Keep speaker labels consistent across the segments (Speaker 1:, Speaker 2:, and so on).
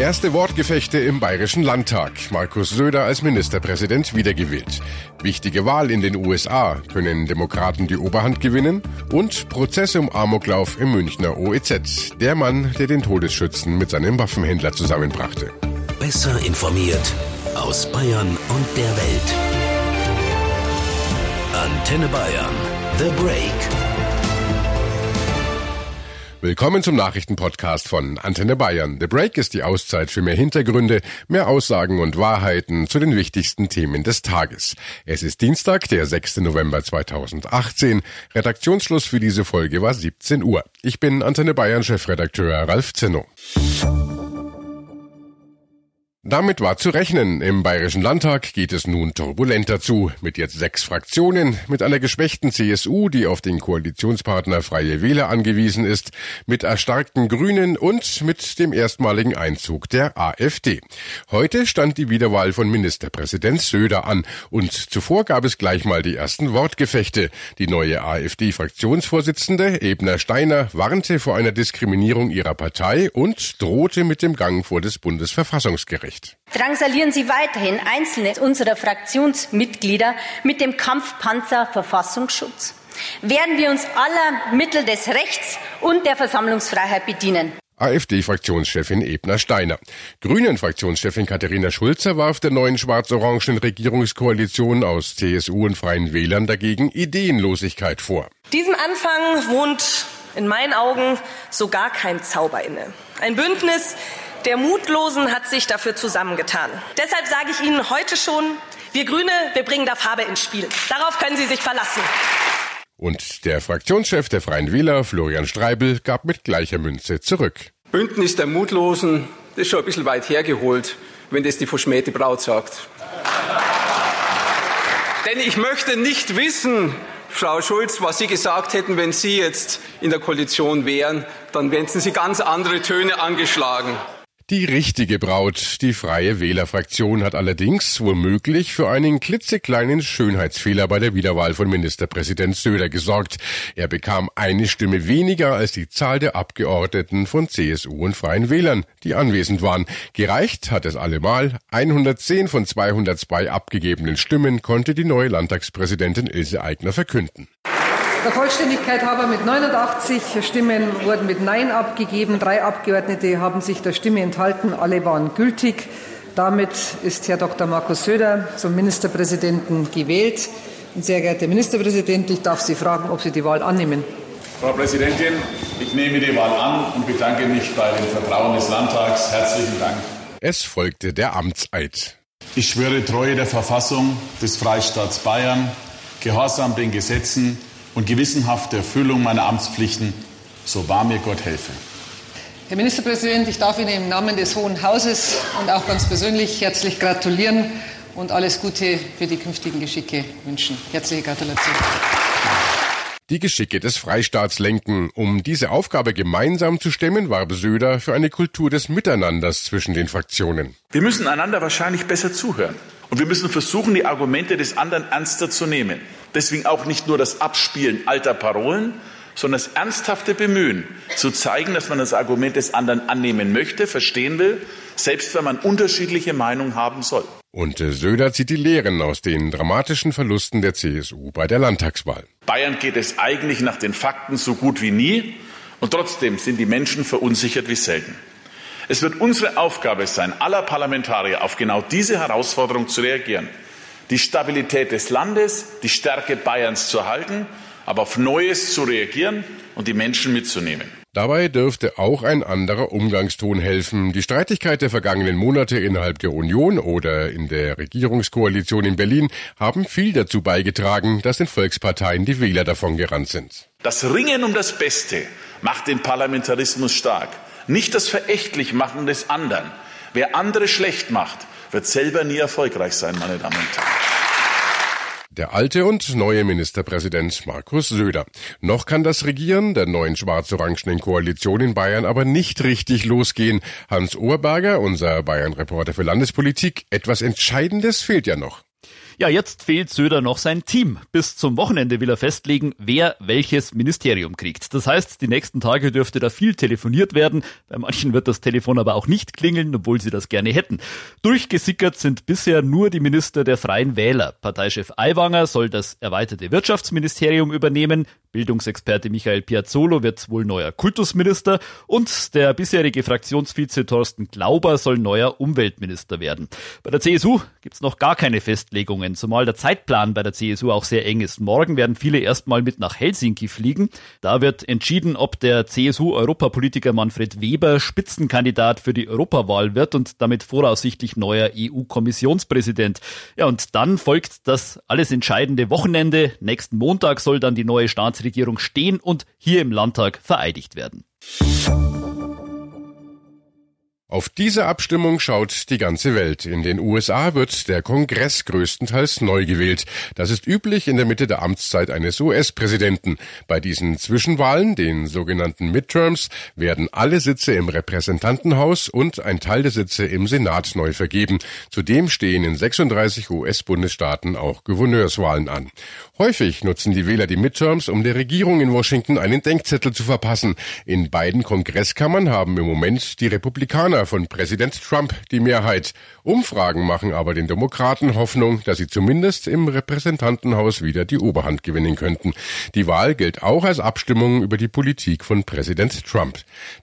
Speaker 1: Erste Wortgefechte im Bayerischen Landtag. Markus Söder als Ministerpräsident wiedergewählt. Wichtige Wahl in den USA. Können Demokraten die Oberhand gewinnen? Und Prozess um Amoklauf im Münchner OEZ. Der Mann, der den Todesschützen mit seinem Waffenhändler zusammenbrachte.
Speaker 2: Besser informiert aus Bayern und der Welt. Antenne Bayern. The Break.
Speaker 1: Willkommen zum Nachrichtenpodcast von Antenne Bayern. The Break ist die Auszeit für mehr Hintergründe, mehr Aussagen und Wahrheiten zu den wichtigsten Themen des Tages. Es ist Dienstag, der 6. November 2018. Redaktionsschluss für diese Folge war 17 Uhr. Ich bin Antenne Bayern Chefredakteur Ralf Zinno. Damit war zu rechnen. Im Bayerischen Landtag geht es nun turbulenter zu. Mit jetzt sechs Fraktionen, mit einer geschwächten CSU, die auf den Koalitionspartner Freie Wähler angewiesen ist, mit erstarkten Grünen und mit dem erstmaligen Einzug der AfD. Heute stand die Wiederwahl von Ministerpräsident Söder an und zuvor gab es gleich mal die ersten Wortgefechte. Die neue AfD-Fraktionsvorsitzende Ebner Steiner warnte vor einer Diskriminierung ihrer Partei und drohte mit dem Gang vor das Bundesverfassungsgericht recht.
Speaker 3: Drangsalieren Sie weiterhin einzelne unserer Fraktionsmitglieder mit dem Kampfpanzer Verfassungsschutz. Werden wir uns aller Mittel des Rechts und der Versammlungsfreiheit bedienen.
Speaker 1: AfD-Fraktionschefin Ebner Steiner. Grünen-Fraktionschefin Katharina Schulzer warf der neuen schwarz-orangen Regierungskoalition aus CSU und Freien Wählern dagegen Ideenlosigkeit vor.
Speaker 4: Diesem Anfang wohnt in meinen Augen so gar kein Zauber inne. Ein Bündnis, der Mutlosen hat sich dafür zusammengetan. Deshalb sage ich Ihnen heute schon, wir Grüne, wir bringen da Farbe ins Spiel. Darauf können Sie sich verlassen.
Speaker 1: Und der Fraktionschef der Freien Wähler, Florian Streibel, gab mit gleicher Münze zurück.
Speaker 5: Bündnis der Mutlosen, das ist schon ein bisschen weit hergeholt, wenn das die verschmähte Braut sagt. Denn ich möchte nicht wissen, Frau Schulz, was Sie gesagt hätten, wenn Sie jetzt in der Koalition wären, dann hätten Sie ganz andere Töne angeschlagen.
Speaker 1: Die richtige Braut, die Freie Wählerfraktion, hat allerdings womöglich für einen klitzekleinen Schönheitsfehler bei der Wiederwahl von Ministerpräsident Söder gesorgt. Er bekam eine Stimme weniger als die Zahl der Abgeordneten von CSU und Freien Wählern, die anwesend waren. Gereicht hat es allemal. 110 von 202 abgegebenen Stimmen konnte die neue Landtagspräsidentin Ilse Aigner verkünden.
Speaker 6: Der Vollständigkeit halber mit 89 Stimmen wurden mit Nein abgegeben. Drei Abgeordnete haben sich der Stimme enthalten. Alle waren gültig. Damit ist Herr Dr. Markus Söder zum Ministerpräsidenten gewählt. Und sehr geehrter Ministerpräsident, ich darf Sie fragen, ob Sie die Wahl annehmen.
Speaker 7: Frau Präsidentin, ich nehme die Wahl an und bedanke mich bei dem Vertrauen des Landtags. Herzlichen Dank.
Speaker 1: Es folgte der Amtseid.
Speaker 7: Ich schwöre Treue der Verfassung des Freistaats Bayern, Gehorsam den Gesetzen und gewissenhafte Erfüllung meiner Amtspflichten, so wahr mir Gott helfe.
Speaker 6: Herr Ministerpräsident, ich darf Ihnen im Namen des Hohen Hauses und auch ganz persönlich herzlich gratulieren und alles Gute für die künftigen Geschicke wünschen. Herzliche Gratulation.
Speaker 1: Die Geschicke des Freistaats lenken. Um diese Aufgabe gemeinsam zu stemmen, warb Söder für eine Kultur des Miteinanders zwischen den Fraktionen.
Speaker 8: Wir müssen einander wahrscheinlich besser zuhören. Und wir müssen versuchen, die Argumente des anderen ernster zu nehmen. Deswegen auch nicht nur das Abspielen alter Parolen, sondern das ernsthafte Bemühen, zu zeigen, dass man das Argument des anderen annehmen möchte, verstehen will, selbst wenn man unterschiedliche Meinungen haben soll.
Speaker 1: Und äh, Söder zieht die Lehren aus den dramatischen Verlusten der CSU bei der Landtagswahl.
Speaker 8: Bayern geht es eigentlich nach den Fakten so gut wie nie, und trotzdem sind die Menschen verunsichert wie selten. Es wird unsere Aufgabe sein, aller Parlamentarier auf genau diese Herausforderung zu reagieren die Stabilität des Landes, die Stärke Bayerns zu erhalten, aber auf Neues zu reagieren und die Menschen mitzunehmen.
Speaker 1: Dabei dürfte auch ein anderer Umgangston helfen. Die Streitigkeit der vergangenen Monate innerhalb der Union oder in der Regierungskoalition in Berlin haben viel dazu beigetragen, dass den Volksparteien die Wähler davon gerannt sind.
Speaker 8: Das Ringen um das Beste macht den Parlamentarismus stark, nicht das verächtlich machen des anderen. Wer andere schlecht macht, wird selber nie erfolgreich sein, meine Damen und Herren.
Speaker 1: Der alte und neue Ministerpräsident Markus Söder. Noch kann das Regieren der neuen schwarz-orangenen Koalition in Bayern aber nicht richtig losgehen. Hans Oberberger, unser Bayern-Reporter für Landespolitik, etwas Entscheidendes fehlt ja noch.
Speaker 9: Ja, jetzt fehlt Söder noch sein Team. Bis zum Wochenende will er festlegen, wer welches Ministerium kriegt. Das heißt, die nächsten Tage dürfte da viel telefoniert werden. Bei manchen wird das Telefon aber auch nicht klingeln, obwohl sie das gerne hätten. Durchgesickert sind bisher nur die Minister der Freien Wähler. Parteichef Aiwanger soll das erweiterte Wirtschaftsministerium übernehmen. Bildungsexperte Michael Piazzolo wird wohl neuer Kultusminister und der bisherige Fraktionsvize Thorsten Glauber soll neuer Umweltminister werden. Bei der CSU gibt's noch gar keine Festlegungen, zumal der Zeitplan bei der CSU auch sehr eng ist. Morgen werden viele erstmal mit nach Helsinki fliegen. Da wird entschieden, ob der CSU-Europapolitiker Manfred Weber Spitzenkandidat für die Europawahl wird und damit voraussichtlich neuer EU-Kommissionspräsident. Ja, und dann folgt das alles entscheidende Wochenende. Nächsten Montag soll dann die neue Staats Staatsregierung stehen und hier im Landtag vereidigt werden.
Speaker 1: Auf diese Abstimmung schaut die ganze Welt. In den USA wird der Kongress größtenteils neu gewählt. Das ist üblich in der Mitte der Amtszeit eines US-Präsidenten. Bei diesen Zwischenwahlen, den sogenannten Midterms, werden alle Sitze im Repräsentantenhaus und ein Teil der Sitze im Senat neu vergeben. Zudem stehen in 36 US-Bundesstaaten auch Gouverneurswahlen an. Häufig nutzen die Wähler die Midterms, um der Regierung in Washington einen Denkzettel zu verpassen. In beiden Kongresskammern haben im Moment die Republikaner Gegner von Präsident Trump die Mehrheit. Umfragen machen aber den Demokraten Hoffnung, dass sie zumindest im Repräsentantenhaus wieder die Oberhand gewinnen könnten. Die Wahl gilt auch als Abstimmung über die Politik von Präsident Trump.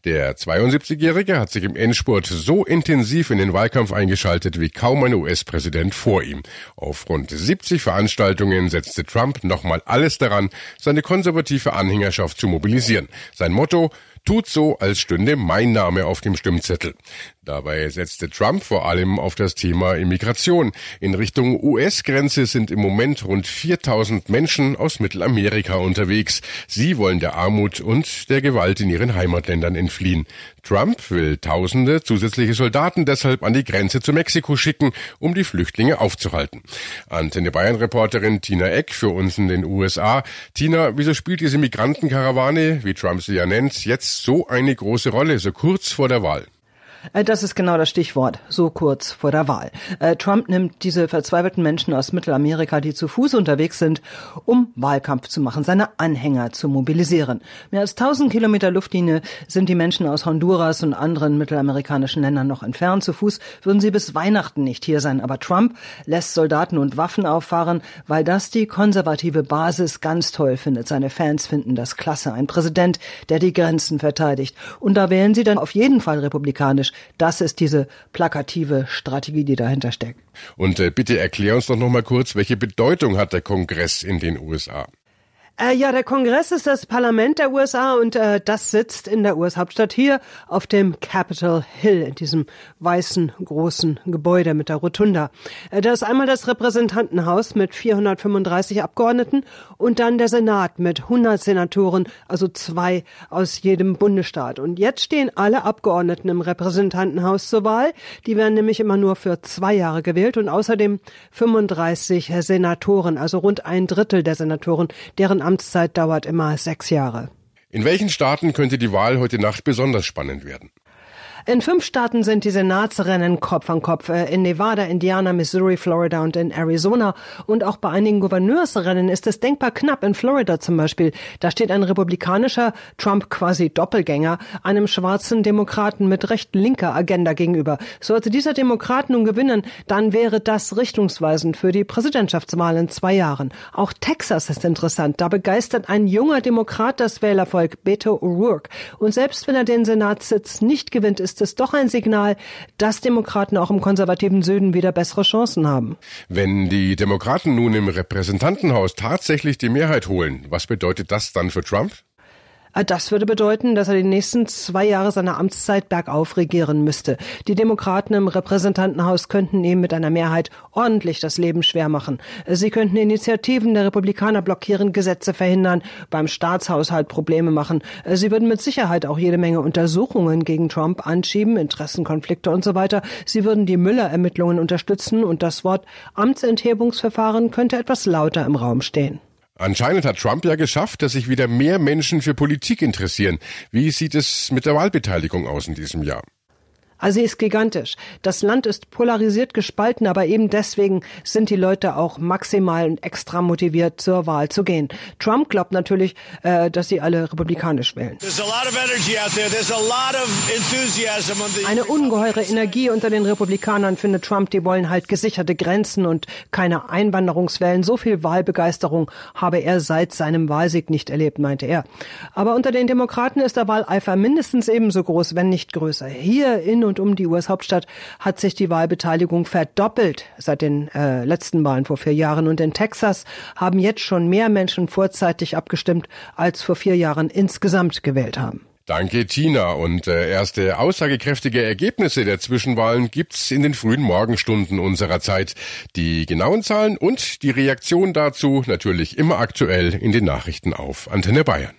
Speaker 1: Der 72-Jährige hat sich im Endspurt so intensiv in den Wahlkampf eingeschaltet wie kaum ein US-Präsident vor ihm. Auf rund 70 Veranstaltungen setzte Trump nochmal alles daran, seine konservative Anhängerschaft zu mobilisieren. Sein Motto tut so, als stünde mein Name auf dem Stimmzettel. Dabei setzte Trump vor allem auf das Thema Immigration. In Richtung US-Grenze sind im Moment rund 4000 Menschen aus Mittelamerika unterwegs. Sie wollen der Armut und der Gewalt in ihren Heimatländern entfliehen. Trump will tausende zusätzliche Soldaten deshalb an die Grenze zu Mexiko schicken, um die Flüchtlinge aufzuhalten. Antenne Bayern-Reporterin Tina Eck für uns in den USA. Tina, wieso spielt diese Migrantenkarawane, wie Trump sie ja nennt, jetzt so eine große Rolle, so kurz vor der Wahl?
Speaker 10: Äh, das ist genau das Stichwort, so kurz vor der Wahl. Äh, Trump nimmt diese verzweifelten Menschen aus Mittelamerika, die zu Fuß unterwegs sind, um Wahlkampf zu machen, seine Anhänger zu mobilisieren. Mehr als 1000 Kilometer Luftlinie sind die Menschen aus Honduras und anderen mittelamerikanischen Ländern noch entfernt. Zu Fuß würden sie bis Weihnachten nicht hier sein. Aber Trump lässt Soldaten und Waffen auffahren, weil das die konservative Basis ganz toll findet. Seine Fans finden das klasse. Ein Präsident, der die Grenzen verteidigt. Und da wählen sie dann auf jeden Fall republikanisch. Das ist diese plakative Strategie, die dahinter steckt.
Speaker 1: Und äh, bitte erklär uns doch noch mal kurz, welche Bedeutung hat der Kongress in den USA?
Speaker 10: Äh, ja, der Kongress ist das Parlament der USA und äh, das sitzt in der US-Hauptstadt hier auf dem Capitol Hill, in diesem weißen großen Gebäude mit der Rotunda. Äh, da ist einmal das Repräsentantenhaus mit 435 Abgeordneten und dann der Senat mit 100 Senatoren, also zwei aus jedem Bundesstaat. Und jetzt stehen alle Abgeordneten im Repräsentantenhaus zur Wahl. Die werden nämlich immer nur für zwei Jahre gewählt und außerdem 35 Senatoren, also rund ein Drittel der Senatoren, deren Amtszeit dauert immer sechs Jahre.
Speaker 1: In welchen Staaten könnte die Wahl heute Nacht besonders spannend werden?
Speaker 10: In fünf Staaten sind die Senatsrennen Kopf an Kopf. Äh, in Nevada, Indiana, Missouri, Florida und in Arizona. Und auch bei einigen Gouverneursrennen ist es denkbar knapp. In Florida zum Beispiel. Da steht ein republikanischer Trump quasi Doppelgänger einem schwarzen Demokraten mit recht linker Agenda gegenüber. Sollte dieser Demokrat nun gewinnen, dann wäre das richtungsweisend für die Präsidentschaftswahl in zwei Jahren. Auch Texas ist interessant. Da begeistert ein junger Demokrat das Wählervolk, Beto O'Rourke. Und selbst wenn er den Senatssitz nicht gewinnt, ist ist es doch ein Signal, dass Demokraten auch im konservativen Süden wieder bessere Chancen haben.
Speaker 1: Wenn die Demokraten nun im Repräsentantenhaus tatsächlich die Mehrheit holen, was bedeutet das dann für Trump?
Speaker 10: Äh, das würde bedeuten, dass er die nächsten zwei Jahre seiner Amtszeit bergauf regieren müsste. Die Demokraten im Repräsentantenhaus könnten ihm mit einer Mehrheit ordentlich das Leben schwer machen. Sie könnten Initiativen der Republikaner blockieren, Gesetze verhindern, beim Staatshaushalt Probleme machen. Sie würden mit Sicherheit auch jede Menge Untersuchungen gegen Trump anschieben, Interessenkonflikte und so weiter. Sie würden die Müller-Ermittlungen unterstützen und das Wort Amtsenthebungsverfahren könnte etwas lauter im Raum stehen.
Speaker 1: Anscheinend hat Trump ja geschafft, dass sich wieder mehr Menschen für Politik interessieren. Wie sieht es mit der Wahlbeteiligung aus in diesem Jahr?
Speaker 10: Also sie ist gigantisch. Das Land ist polarisiert gespalten, aber eben deswegen sind die Leute auch maximal und extra motiviert, zur Wahl zu gehen. Trump glaubt natürlich, äh, dass sie alle republikanisch wählen. Eine ungeheure Energie unter den Republikanern findet Trump. Die wollen halt gesicherte Grenzen und keine Einwanderungswellen. So viel Wahlbegeisterung habe er seit seinem Wahlsieg nicht erlebt, meinte er. Aber unter den Demokraten ist der Wahleifer mindestens ebenso groß, wenn nicht größer. Hier in und um die US-Hauptstadt hat sich die Wahlbeteiligung verdoppelt seit den äh, letzten Wahlen vor vier Jahren. Und in Texas haben jetzt schon mehr Menschen vorzeitig abgestimmt, als vor vier Jahren insgesamt gewählt haben.
Speaker 1: Danke, Tina. Und äh, erste aussagekräftige Ergebnisse der Zwischenwahlen gibt's in den frühen Morgenstunden unserer Zeit. Die genauen Zahlen und die Reaktion dazu natürlich immer aktuell in den Nachrichten auf Antenne Bayern.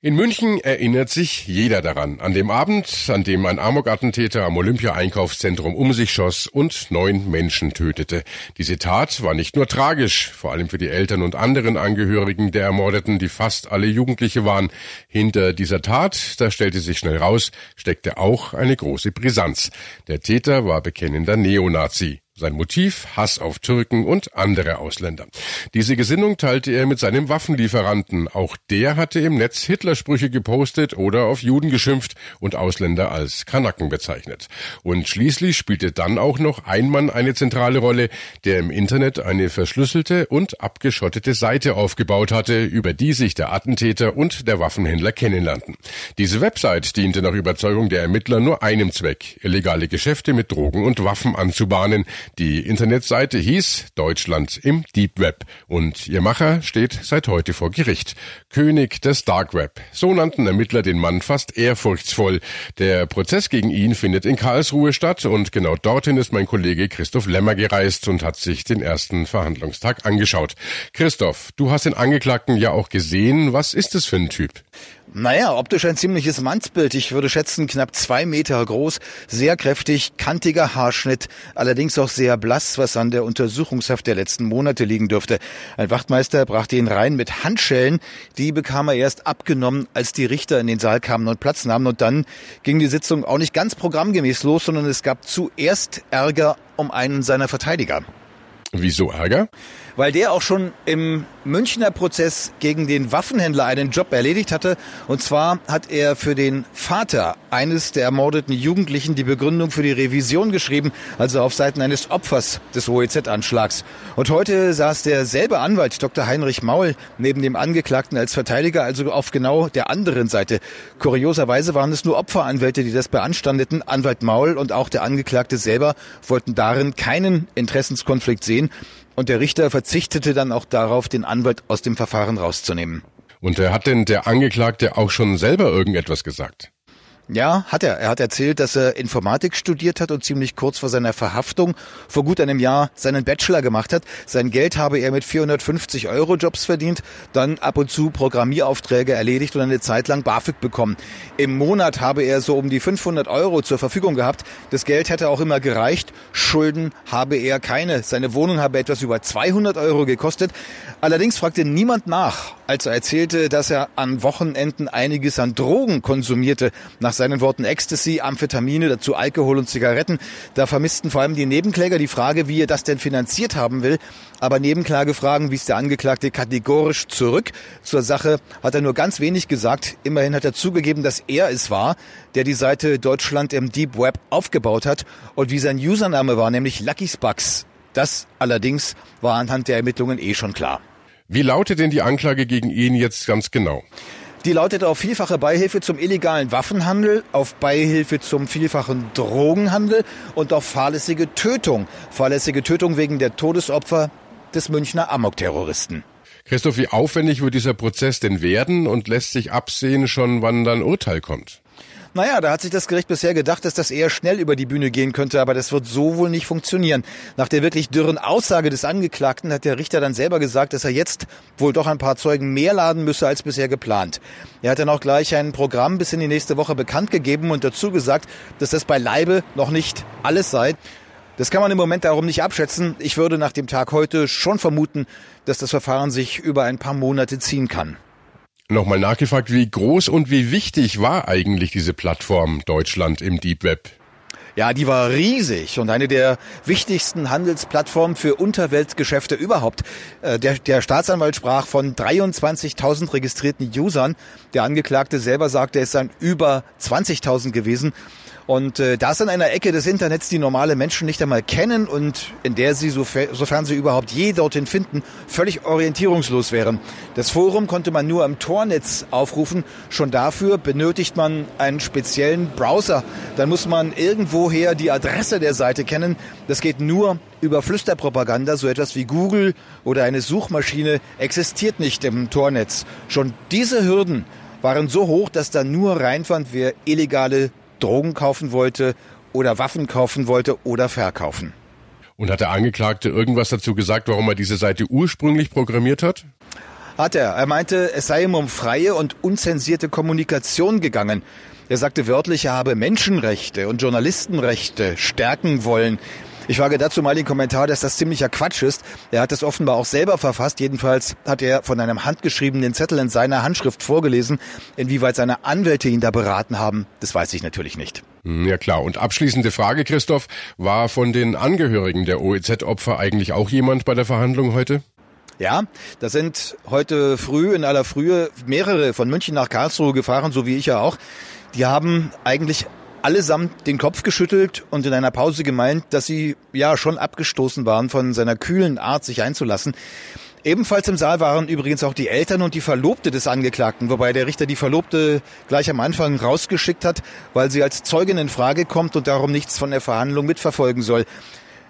Speaker 1: In München erinnert sich jeder daran, an dem Abend, an dem ein Amok-Attentäter am Olympia-Einkaufszentrum um sich schoss und neun Menschen tötete. Diese Tat war nicht nur tragisch, vor allem für die Eltern und anderen Angehörigen der Ermordeten, die fast alle Jugendliche waren. Hinter dieser Tat, da stellte sich schnell raus, steckte auch eine große Brisanz. Der Täter war bekennender Neonazi. Sein Motiv Hass auf Türken und andere Ausländer. Diese Gesinnung teilte er mit seinem Waffenlieferanten. Auch der hatte im Netz Hitlersprüche gepostet oder auf Juden geschimpft und Ausländer als Kanaken bezeichnet. Und schließlich spielte dann auch noch ein Mann eine zentrale Rolle, der im Internet eine verschlüsselte und abgeschottete Seite aufgebaut hatte, über die sich der Attentäter und der Waffenhändler kennenlernten. Diese Website diente nach Überzeugung der Ermittler nur einem Zweck, illegale Geschäfte mit Drogen und Waffen anzubahnen, die Internetseite hieß Deutschland im Deep Web und ihr Macher steht seit heute vor Gericht. König des Dark Web. So nannten Ermittler den Mann fast ehrfurchtsvoll. Der Prozess gegen ihn findet in Karlsruhe statt und genau dorthin ist mein Kollege Christoph Lemmer gereist und hat sich den ersten Verhandlungstag angeschaut. Christoph, du hast den Angeklagten ja auch gesehen. Was ist es für ein Typ?
Speaker 11: Naja, optisch ein ziemliches Mannsbild. Ich würde schätzen, knapp zwei Meter groß, sehr kräftig, kantiger Haarschnitt, allerdings auch sehr blass, was an der Untersuchungshaft der letzten Monate liegen dürfte. Ein Wachtmeister brachte ihn rein mit Handschellen. Die bekam er erst abgenommen, als die Richter in den Saal kamen und Platz nahmen. Und dann ging die Sitzung auch nicht ganz programmgemäß los, sondern es gab zuerst Ärger um einen seiner Verteidiger.
Speaker 1: Wieso Ärger?
Speaker 11: Weil der auch schon im Münchner Prozess gegen den Waffenhändler einen Job erledigt hatte. Und zwar hat er für den Vater eines der ermordeten Jugendlichen die Begründung für die Revision geschrieben, also auf Seiten eines Opfers des OEZ-Anschlags. Und heute saß derselbe Anwalt, Dr. Heinrich Maul, neben dem Angeklagten als Verteidiger, also auf genau der anderen Seite. Kurioserweise waren es nur Opferanwälte, die das beanstandeten. Anwalt Maul und auch der Angeklagte selber wollten darin keinen Interessenskonflikt sehen. Und der Richter verzichtete dann auch darauf, den Anwalt aus dem Verfahren rauszunehmen.
Speaker 1: Und hat denn der Angeklagte auch schon selber irgendetwas gesagt?
Speaker 11: Ja, hat er. Er hat erzählt, dass er Informatik studiert hat und ziemlich kurz vor seiner Verhaftung vor gut einem Jahr seinen Bachelor gemacht hat. Sein Geld habe er mit 450 Euro Jobs verdient, dann ab und zu Programmieraufträge erledigt und eine Zeit lang BAföG bekommen. Im Monat habe er so um die 500 Euro zur Verfügung gehabt. Das Geld hätte auch immer gereicht. Schulden habe er keine. Seine Wohnung habe etwas über 200 Euro gekostet. Allerdings fragte niemand nach, als er erzählte, dass er an Wochenenden einiges an Drogen konsumierte. Nach seinen Worten Ecstasy, Amphetamine, dazu Alkohol und Zigaretten. Da vermissten vor allem die Nebenkläger die Frage, wie er das denn finanziert haben will. Aber Nebenklagefragen wies der Angeklagte kategorisch zurück. Zur Sache hat er nur ganz wenig gesagt. Immerhin hat er zugegeben, dass er es war, der die Seite Deutschland im Deep Web aufgebaut hat und wie sein Username war, nämlich Lucky Spucks. Das allerdings war anhand der Ermittlungen eh schon klar.
Speaker 1: Wie lautet denn die Anklage gegen ihn jetzt ganz genau?
Speaker 11: Die lautet auf vielfache Beihilfe zum illegalen Waffenhandel, auf Beihilfe zum vielfachen Drogenhandel und auf fahrlässige Tötung. Fahrlässige Tötung wegen der Todesopfer des Münchner Amok-Terroristen.
Speaker 1: Christoph, wie aufwendig wird dieser Prozess denn werden und lässt sich absehen schon, wann dann Urteil kommt?
Speaker 11: Naja, da hat sich das Gericht bisher gedacht, dass das eher schnell über die Bühne gehen könnte, aber das wird so wohl nicht funktionieren. Nach der wirklich dürren Aussage des Angeklagten hat der Richter dann selber gesagt, dass er jetzt wohl doch ein paar Zeugen mehr laden müsse als bisher geplant. Er hat dann auch gleich ein Programm bis in die nächste Woche bekannt gegeben und dazu gesagt, dass das beileibe noch nicht alles sei. Das kann man im Moment darum nicht abschätzen. Ich würde nach dem Tag heute schon vermuten, dass das Verfahren sich über ein paar Monate ziehen kann.
Speaker 1: Nochmal nachgefragt, wie groß und wie wichtig war eigentlich diese Plattform Deutschland im Deep Web?
Speaker 11: Ja, die war riesig und eine der wichtigsten Handelsplattformen für Unterweltgeschäfte überhaupt. Äh, der, der Staatsanwalt sprach von 23.000 registrierten Usern. Der Angeklagte selber sagte, es seien über 20.000 gewesen. Und äh, das in einer Ecke des Internets, die normale Menschen nicht einmal kennen und in der sie, sofern sie überhaupt je dorthin finden, völlig orientierungslos wären. Das Forum konnte man nur am Tornetz aufrufen. Schon dafür benötigt man einen speziellen Browser. Dann muss man irgendwoher die Adresse der Seite kennen. Das geht nur über Flüsterpropaganda. So etwas wie Google oder eine Suchmaschine existiert nicht im Tornetz. Schon diese Hürden waren so hoch, dass da nur reinfand, wer illegale Drogen kaufen wollte oder Waffen kaufen wollte oder verkaufen.
Speaker 1: Und hat der Angeklagte irgendwas dazu gesagt, warum er diese Seite ursprünglich programmiert hat?
Speaker 11: Hat er. Er meinte, es sei ihm um freie und unzensierte Kommunikation gegangen. Er sagte wörtlich, er habe Menschenrechte und Journalistenrechte stärken wollen. Ich wage dazu mal den Kommentar, dass das ziemlicher Quatsch ist. Er hat es offenbar auch selber verfasst. Jedenfalls hat er von einem handgeschriebenen Zettel in seiner Handschrift vorgelesen. Inwieweit seine Anwälte ihn da beraten haben, das weiß ich natürlich nicht.
Speaker 1: Hm, ja klar. Und abschließende Frage, Christoph. War von den Angehörigen der OEZ-Opfer eigentlich auch jemand bei der Verhandlung heute?
Speaker 11: Ja, da sind heute früh, in aller Frühe, mehrere von München nach Karlsruhe gefahren, so wie ich ja auch. Die haben eigentlich allesamt den Kopf geschüttelt und in einer Pause gemeint, dass sie ja schon abgestoßen waren von seiner kühlen Art, sich einzulassen. Ebenfalls im Saal waren übrigens auch die Eltern und die Verlobte des Angeklagten, wobei der Richter die Verlobte gleich am Anfang rausgeschickt hat, weil sie als Zeugin in Frage kommt und darum nichts von der Verhandlung mitverfolgen soll.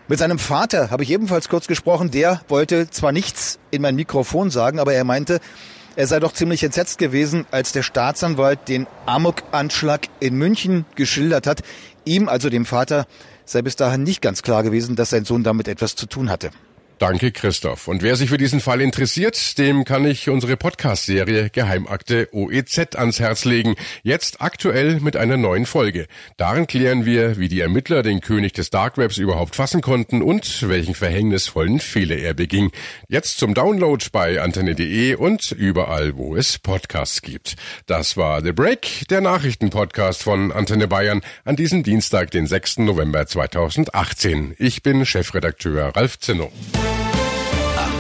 Speaker 11: Mit seinem Vater habe ich ebenfalls kurz gesprochen. Der wollte zwar nichts in mein Mikrofon sagen, aber er meinte, er sei doch ziemlich entsetzt gewesen, als der Staatsanwalt den Amok-Anschlag in München geschildert hat. Ihm, also dem Vater, sei bis dahin nicht ganz klar gewesen, dass sein Sohn damit etwas zu tun hatte.
Speaker 1: Danke, Christoph. Und wer sich für diesen Fall interessiert, dem kann ich unsere Podcast-Serie Geheimakte OEZ ans Herz legen. Jetzt aktuell mit einer neuen Folge. Darin klären wir, wie die Ermittler den König des Dark Webs überhaupt fassen konnten und welchen verhängnisvollen Fehler er beging. Jetzt zum Download bei antenne.de und überall, wo es Podcasts gibt. Das war The Break, der Nachrichtenpodcast von Antenne Bayern an diesem Dienstag, den 6. November 2018. Ich bin Chefredakteur Ralf Zinno.